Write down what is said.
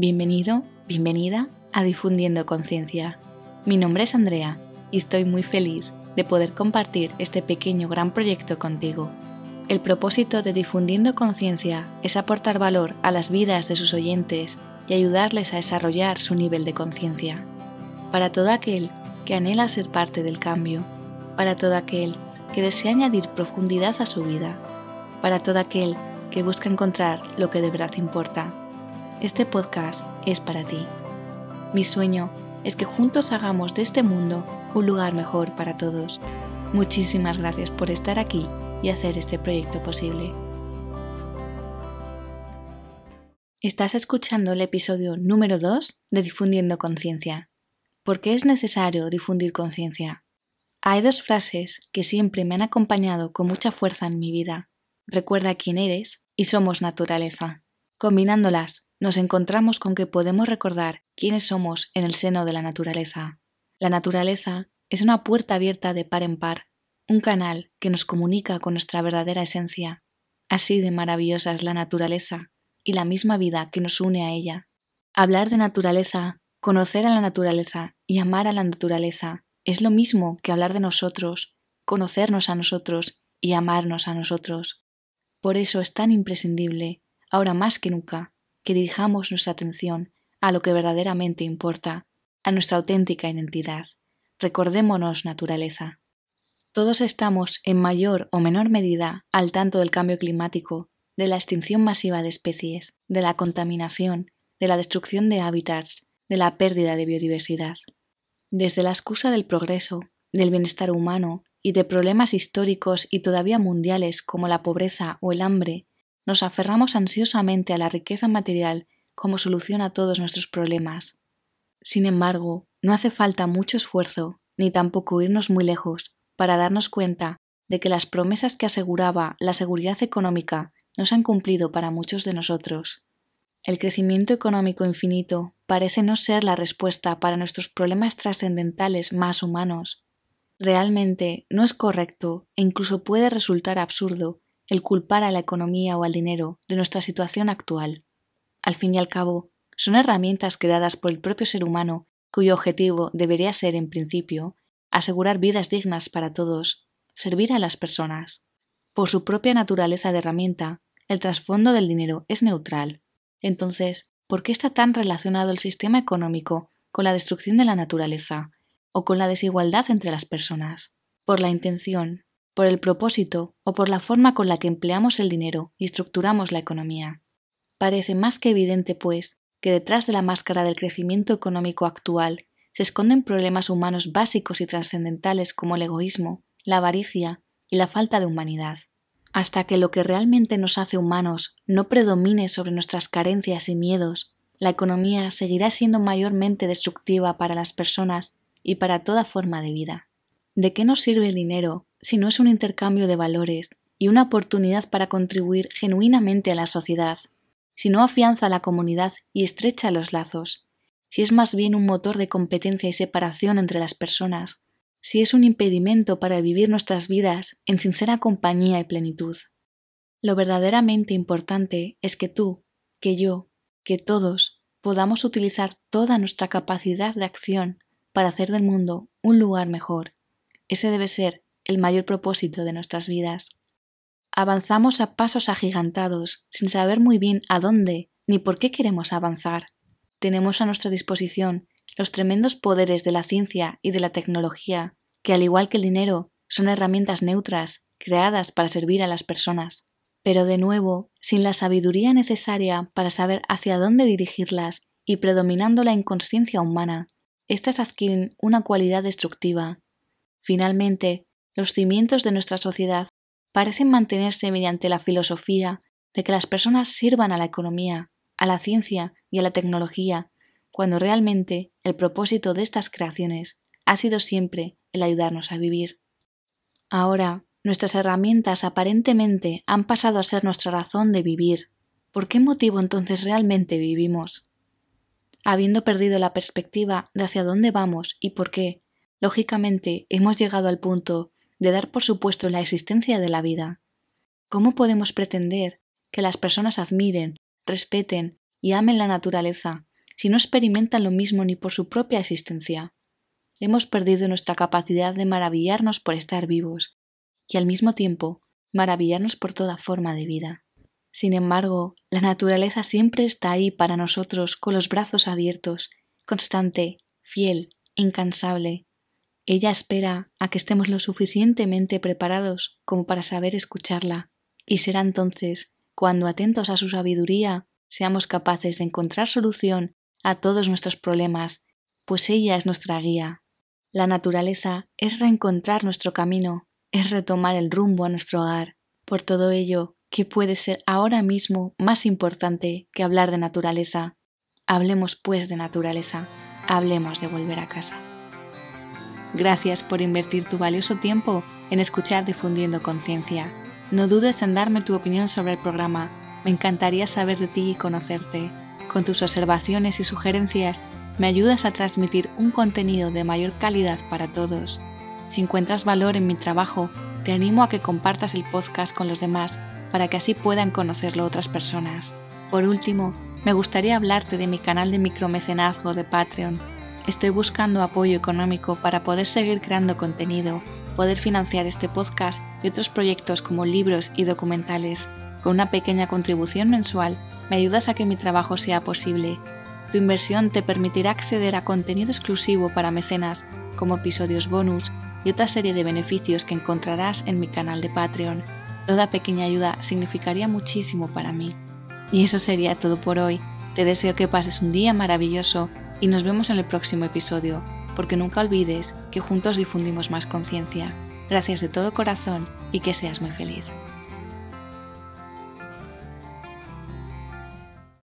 Bienvenido, bienvenida a Difundiendo Conciencia. Mi nombre es Andrea y estoy muy feliz de poder compartir este pequeño gran proyecto contigo. El propósito de Difundiendo Conciencia es aportar valor a las vidas de sus oyentes y ayudarles a desarrollar su nivel de conciencia. Para todo aquel que anhela ser parte del cambio, para todo aquel que desea añadir profundidad a su vida, para todo aquel que busca encontrar lo que de verdad importa. Este podcast es para ti. Mi sueño es que juntos hagamos de este mundo un lugar mejor para todos. Muchísimas gracias por estar aquí y hacer este proyecto posible. Estás escuchando el episodio número 2 de Difundiendo Conciencia. ¿Por qué es necesario difundir conciencia? Hay dos frases que siempre me han acompañado con mucha fuerza en mi vida. Recuerda quién eres y somos naturaleza. Combinándolas, nos encontramos con que podemos recordar quiénes somos en el seno de la naturaleza. La naturaleza es una puerta abierta de par en par, un canal que nos comunica con nuestra verdadera esencia. Así de maravillosa es la naturaleza y la misma vida que nos une a ella. Hablar de naturaleza, conocer a la naturaleza y amar a la naturaleza es lo mismo que hablar de nosotros, conocernos a nosotros y amarnos a nosotros. Por eso es tan imprescindible, ahora más que nunca, que dirijamos nuestra atención a lo que verdaderamente importa, a nuestra auténtica identidad. Recordémonos naturaleza. Todos estamos, en mayor o menor medida, al tanto del cambio climático, de la extinción masiva de especies, de la contaminación, de la destrucción de hábitats, de la pérdida de biodiversidad. Desde la excusa del progreso, del bienestar humano y de problemas históricos y todavía mundiales como la pobreza o el hambre, nos aferramos ansiosamente a la riqueza material como solución a todos nuestros problemas. Sin embargo, no hace falta mucho esfuerzo, ni tampoco irnos muy lejos, para darnos cuenta de que las promesas que aseguraba la seguridad económica no se han cumplido para muchos de nosotros. El crecimiento económico infinito parece no ser la respuesta para nuestros problemas trascendentales más humanos. Realmente no es correcto e incluso puede resultar absurdo el culpar a la economía o al dinero de nuestra situación actual. Al fin y al cabo, son herramientas creadas por el propio ser humano cuyo objetivo debería ser, en principio, asegurar vidas dignas para todos, servir a las personas. Por su propia naturaleza de herramienta, el trasfondo del dinero es neutral. Entonces, ¿por qué está tan relacionado el sistema económico con la destrucción de la naturaleza o con la desigualdad entre las personas? Por la intención, por el propósito o por la forma con la que empleamos el dinero y estructuramos la economía. Parece más que evidente, pues, que detrás de la máscara del crecimiento económico actual se esconden problemas humanos básicos y trascendentales como el egoísmo, la avaricia y la falta de humanidad. Hasta que lo que realmente nos hace humanos no predomine sobre nuestras carencias y miedos, la economía seguirá siendo mayormente destructiva para las personas y para toda forma de vida. ¿De qué nos sirve el dinero si no es un intercambio de valores y una oportunidad para contribuir genuinamente a la sociedad, si no afianza la comunidad y estrecha los lazos, si es más bien un motor de competencia y separación entre las personas, si es un impedimento para vivir nuestras vidas en sincera compañía y plenitud. Lo verdaderamente importante es que tú, que yo, que todos podamos utilizar toda nuestra capacidad de acción para hacer del mundo un lugar mejor. Ese debe ser el mayor propósito de nuestras vidas. Avanzamos a pasos agigantados, sin saber muy bien a dónde ni por qué queremos avanzar. Tenemos a nuestra disposición los tremendos poderes de la ciencia y de la tecnología, que al igual que el dinero, son herramientas neutras, creadas para servir a las personas. Pero de nuevo, sin la sabiduría necesaria para saber hacia dónde dirigirlas y predominando la inconsciencia humana, éstas adquieren una cualidad destructiva. Finalmente, los cimientos de nuestra sociedad parecen mantenerse mediante la filosofía de que las personas sirvan a la economía, a la ciencia y a la tecnología, cuando realmente el propósito de estas creaciones ha sido siempre el ayudarnos a vivir. Ahora, nuestras herramientas aparentemente han pasado a ser nuestra razón de vivir. ¿Por qué motivo entonces realmente vivimos? Habiendo perdido la perspectiva de hacia dónde vamos y por qué, lógicamente hemos llegado al punto de dar por supuesto la existencia de la vida. ¿Cómo podemos pretender que las personas admiren, respeten y amen la naturaleza si no experimentan lo mismo ni por su propia existencia? Hemos perdido nuestra capacidad de maravillarnos por estar vivos y al mismo tiempo maravillarnos por toda forma de vida. Sin embargo, la naturaleza siempre está ahí para nosotros con los brazos abiertos, constante, fiel, incansable. Ella espera a que estemos lo suficientemente preparados como para saber escucharla, y será entonces cuando, atentos a su sabiduría, seamos capaces de encontrar solución a todos nuestros problemas, pues ella es nuestra guía. La naturaleza es reencontrar nuestro camino, es retomar el rumbo a nuestro hogar. Por todo ello, ¿qué puede ser ahora mismo más importante que hablar de naturaleza? Hablemos pues de naturaleza, hablemos de volver a casa. Gracias por invertir tu valioso tiempo en escuchar Difundiendo Conciencia. No dudes en darme tu opinión sobre el programa. Me encantaría saber de ti y conocerte. Con tus observaciones y sugerencias me ayudas a transmitir un contenido de mayor calidad para todos. Si encuentras valor en mi trabajo, te animo a que compartas el podcast con los demás para que así puedan conocerlo otras personas. Por último, me gustaría hablarte de mi canal de micromecenazgo de Patreon. Estoy buscando apoyo económico para poder seguir creando contenido, poder financiar este podcast y otros proyectos como libros y documentales. Con una pequeña contribución mensual, me ayudas a que mi trabajo sea posible. Tu inversión te permitirá acceder a contenido exclusivo para mecenas, como episodios bonus y otra serie de beneficios que encontrarás en mi canal de Patreon. Toda pequeña ayuda significaría muchísimo para mí. Y eso sería todo por hoy. Te deseo que pases un día maravilloso y nos vemos en el próximo episodio, porque nunca olvides que juntos difundimos más conciencia. Gracias de todo corazón y que seas muy feliz.